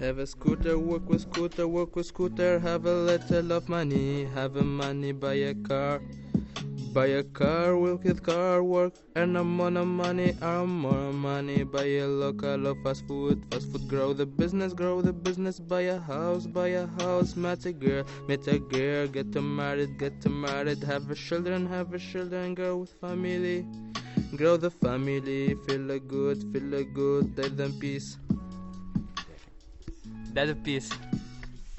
Have a scooter, work with scooter, work with scooter. Have a little of money, have a money, buy a car. Buy a car, work with car, work, earn a more money, earn more money. Buy a local of fast food, fast food, grow the business, grow the business. Buy a house, buy a house, meet a girl, meet a girl, get to married, get to married. Have a children, have a children, grow with family. Grow the family, feel a good, feel a good, live in peace. Dead of Peace.